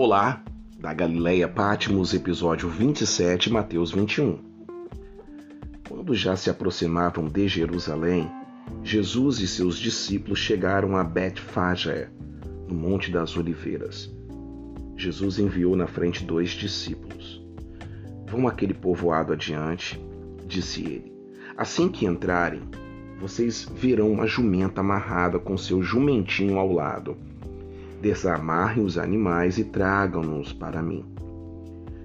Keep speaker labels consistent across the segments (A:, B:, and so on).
A: Olá, da Galileia Pátimos, episódio 27, Mateus 21. Quando já se aproximavam de Jerusalém, Jesus e seus discípulos chegaram a Betfagé, no Monte das Oliveiras. Jesus enviou na frente dois discípulos. Vão aquele povoado adiante, disse ele. Assim que entrarem, vocês verão uma jumenta amarrada com seu jumentinho ao lado Desamarrem os animais e tragam-nos para mim.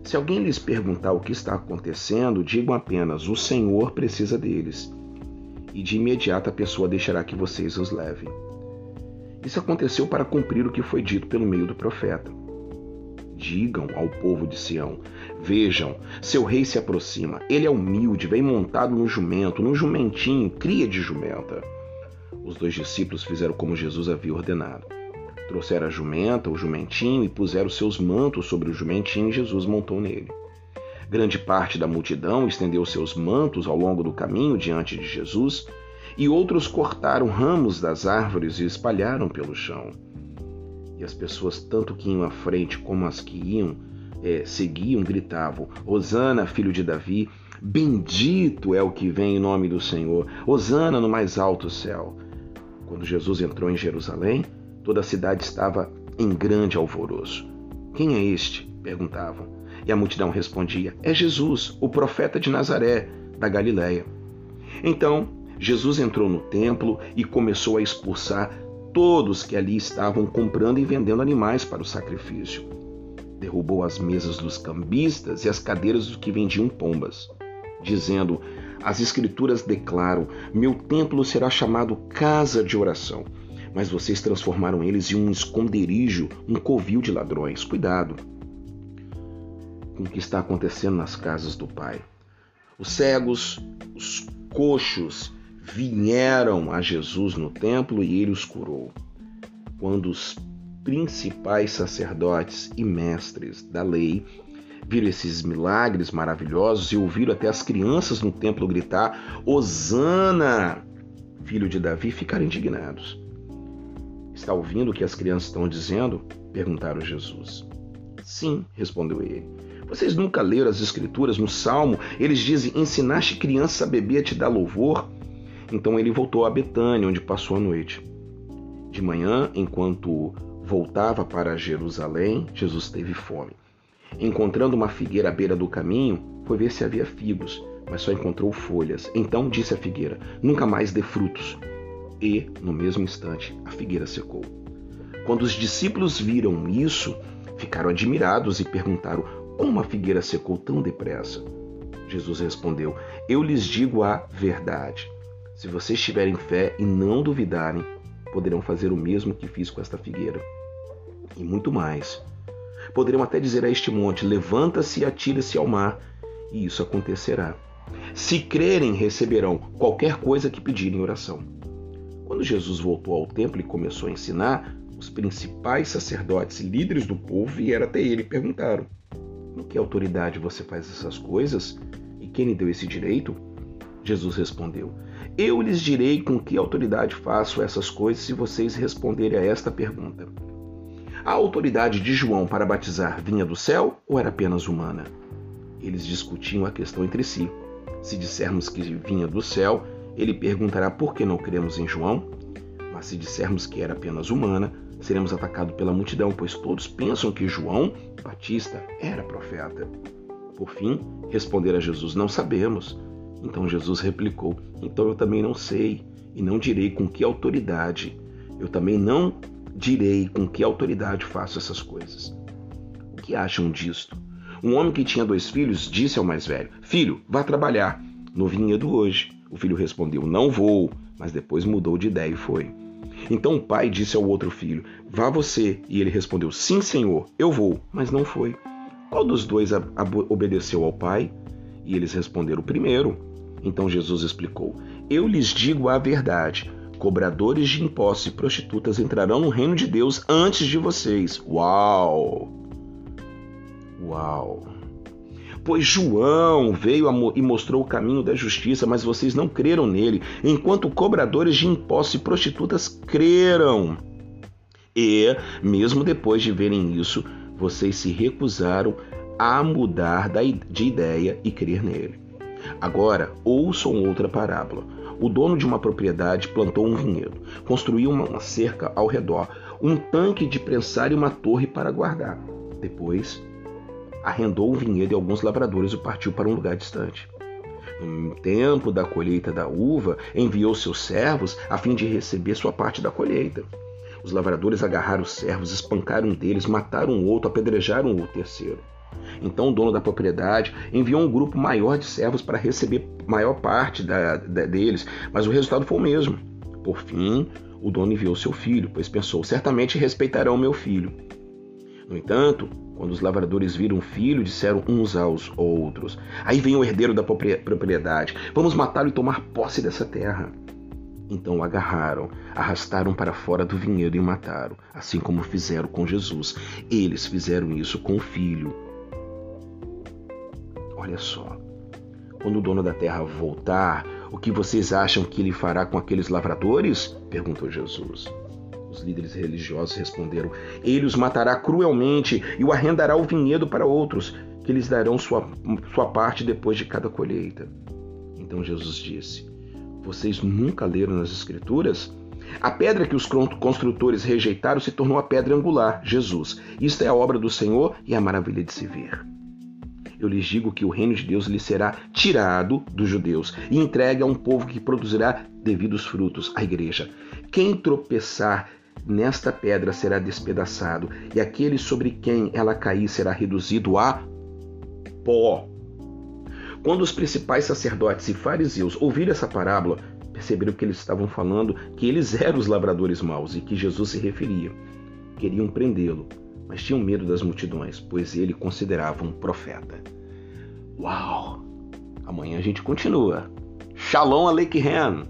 A: Se alguém lhes perguntar o que está acontecendo, digam apenas: O Senhor precisa deles. E de imediato a pessoa deixará que vocês os levem. Isso aconteceu para cumprir o que foi dito pelo meio do profeta. Digam ao povo de Sião: Vejam, seu rei se aproxima. Ele é humilde, vem montado num jumento, num jumentinho, cria de jumenta. Os dois discípulos fizeram como Jesus havia ordenado. Trouxeram a jumenta, o jumentinho, e puseram seus mantos sobre o jumentinho, e Jesus montou nele. Grande parte da multidão estendeu seus mantos ao longo do caminho diante de Jesus, e outros cortaram ramos das árvores e espalharam pelo chão. E as pessoas, tanto que iam à frente como as que iam, é, seguiam, gritavam: Hosana, filho de Davi, bendito é o que vem em nome do Senhor, Hosana no mais alto céu. Quando Jesus entrou em Jerusalém, Toda a cidade estava em grande alvoroço. Quem é este? perguntavam. E a multidão respondia: É Jesus, o profeta de Nazaré, da Galiléia. Então, Jesus entrou no templo e começou a expulsar todos que ali estavam comprando e vendendo animais para o sacrifício. Derrubou as mesas dos cambistas e as cadeiras dos que vendiam pombas, dizendo: As Escrituras declaram: Meu templo será chamado casa de oração mas vocês transformaram eles em um esconderijo, um covil de ladrões. Cuidado com o que está acontecendo nas casas do Pai. Os cegos, os coxos vieram a Jesus no templo e ele os curou. Quando os principais sacerdotes e mestres da lei viram esses milagres maravilhosos e ouviram até as crianças no templo gritar: Hosana, filho de Davi, ficaram indignados. Está ouvindo o que as crianças estão dizendo? perguntaram Jesus. Sim, respondeu ele. Vocês nunca leram as Escrituras no Salmo? Eles dizem: Ensinaste criança a beber a te dar louvor? Então ele voltou a Betânia, onde passou a noite. De manhã, enquanto voltava para Jerusalém, Jesus teve fome. Encontrando uma figueira à beira do caminho, foi ver se havia figos, mas só encontrou folhas. Então disse a figueira: Nunca mais dê frutos e, no mesmo instante, a figueira secou. Quando os discípulos viram isso, ficaram admirados e perguntaram: Como a figueira secou tão depressa? Jesus respondeu: Eu lhes digo a verdade. Se vocês tiverem fé e não duvidarem, poderão fazer o mesmo que fiz com esta figueira. E muito mais. Poderão até dizer a este monte: Levanta-se e atira-se ao mar, e isso acontecerá. Se crerem, receberão qualquer coisa que pedirem em oração. Quando Jesus voltou ao templo e começou a ensinar, os principais sacerdotes e líderes do povo vieram até ele e perguntaram: Com que autoridade você faz essas coisas? E quem lhe deu esse direito? Jesus respondeu: Eu lhes direi com que autoridade faço essas coisas se vocês responderem a esta pergunta. A autoridade de João para batizar vinha do céu ou era apenas humana? Eles discutiam a questão entre si. Se dissermos que vinha do céu, ele perguntará por que não cremos em João, mas se dissermos que era apenas humana, seremos atacados pela multidão, pois todos pensam que João Batista era profeta. Por fim, responder a Jesus: Não sabemos. Então Jesus replicou: Então eu também não sei, e não direi com que autoridade. Eu também não direi com que autoridade faço essas coisas. O que acham disto? Um homem que tinha dois filhos disse ao mais velho: Filho, vá trabalhar no vinhedo hoje. O filho respondeu: Não vou, mas depois mudou de ideia e foi. Então o pai disse ao outro filho: Vá você. E ele respondeu: Sim, senhor, eu vou, mas não foi. Qual dos dois obedeceu ao pai? E eles responderam: O primeiro. Então Jesus explicou: Eu lhes digo a verdade. Cobradores de impostos e prostitutas entrarão no reino de Deus antes de vocês. Uau! Uau! Pois João veio e mostrou o caminho da justiça, mas vocês não creram nele, enquanto cobradores de impostos e prostitutas creram. E, mesmo depois de verem isso, vocês se recusaram a mudar de ideia e crer nele. Agora, ouçam outra parábola. O dono de uma propriedade plantou um vinhedo, construiu uma cerca ao redor, um tanque de prensar e uma torre para guardar. Depois, arrendou o vinhedo e alguns lavradores o partiu para um lugar distante. No tempo da colheita da uva, enviou seus servos a fim de receber sua parte da colheita. Os lavradores agarraram os servos, espancaram um deles, mataram o outro, apedrejaram o terceiro. Então o dono da propriedade enviou um grupo maior de servos para receber maior parte da, da, deles, mas o resultado foi o mesmo. Por fim, o dono enviou seu filho, pois pensou: certamente respeitarão meu filho. No entanto, quando os lavradores viram o filho, disseram uns aos outros: Aí vem o herdeiro da propriedade, vamos matá-lo e tomar posse dessa terra. Então o agarraram, arrastaram para fora do vinhedo e o mataram, assim como fizeram com Jesus. Eles fizeram isso com o filho. Olha só. Quando o dono da terra voltar, o que vocês acham que ele fará com aqueles lavradores? perguntou Jesus. Os líderes religiosos responderam: Ele os matará cruelmente e o arrendará o vinhedo para outros, que lhes darão sua, sua parte depois de cada colheita. Então Jesus disse: Vocês nunca leram nas Escrituras? A pedra que os construtores rejeitaram se tornou a pedra angular, Jesus. Isto é a obra do Senhor e a maravilha de se ver. Eu lhes digo que o reino de Deus lhe será tirado dos judeus e entregue a um povo que produzirá devidos frutos, a igreja. Quem tropeçar nesta pedra será despedaçado, e aquele sobre quem ela cair será reduzido a pó. Quando os principais sacerdotes e fariseus ouviram essa parábola, perceberam que eles estavam falando que eles eram os lavradores maus e que Jesus se referia. Queriam prendê-lo, mas tinham medo das multidões, pois ele considerava um profeta. Uau! Amanhã a gente continua. Shalom Aleichem!